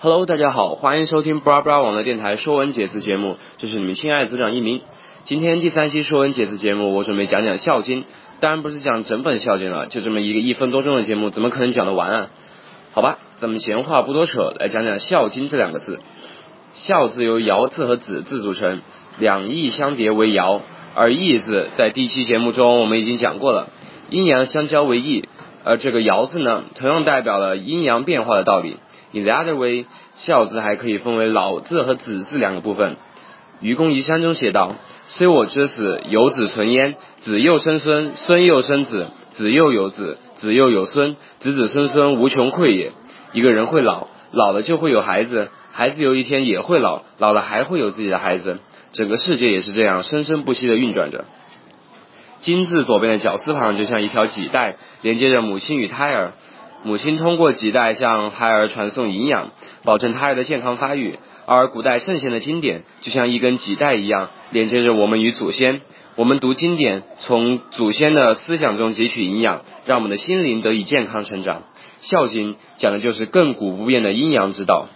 Hello，大家好，欢迎收听 Bra Bra 网络电台说文解字节目，这是你们亲爱的组长一鸣。今天第三期说文解字节目，我准备讲讲《孝经》，当然不是讲整本《孝经》了，就这么一个一分多钟的节目，怎么可能讲得完啊？好吧，咱们闲话不多扯，来讲讲《孝经》这两个字。孝字由尧字和子字组成，两义相叠为尧，而义字在第一期节目中我们已经讲过了，阴阳相交为义，而这个尧字呢，同样代表了阴阳变化的道理。In the other way，孝字还可以分为老字和子字两个部分。愚公移山中写道：“虽我之死，有子存焉，子又生孙，孙又生子，子又有子，子又有孙，子子孙孙无穷匮也。”一个人会老，老了就会有孩子，孩子有一天也会老，老了还会有自己的孩子。整个世界也是这样生生不息的运转着。金字左边的绞丝旁就像一条脐带，连接着母亲与胎儿。母亲通过脐带向胎儿传送营养，保证胎儿的健康发育；而古代圣贤的经典就像一根脐带一样，连接着我们与祖先。我们读经典，从祖先的思想中汲取营养，让我们的心灵得以健康成长。《孝经》讲的就是亘古不变的阴阳之道。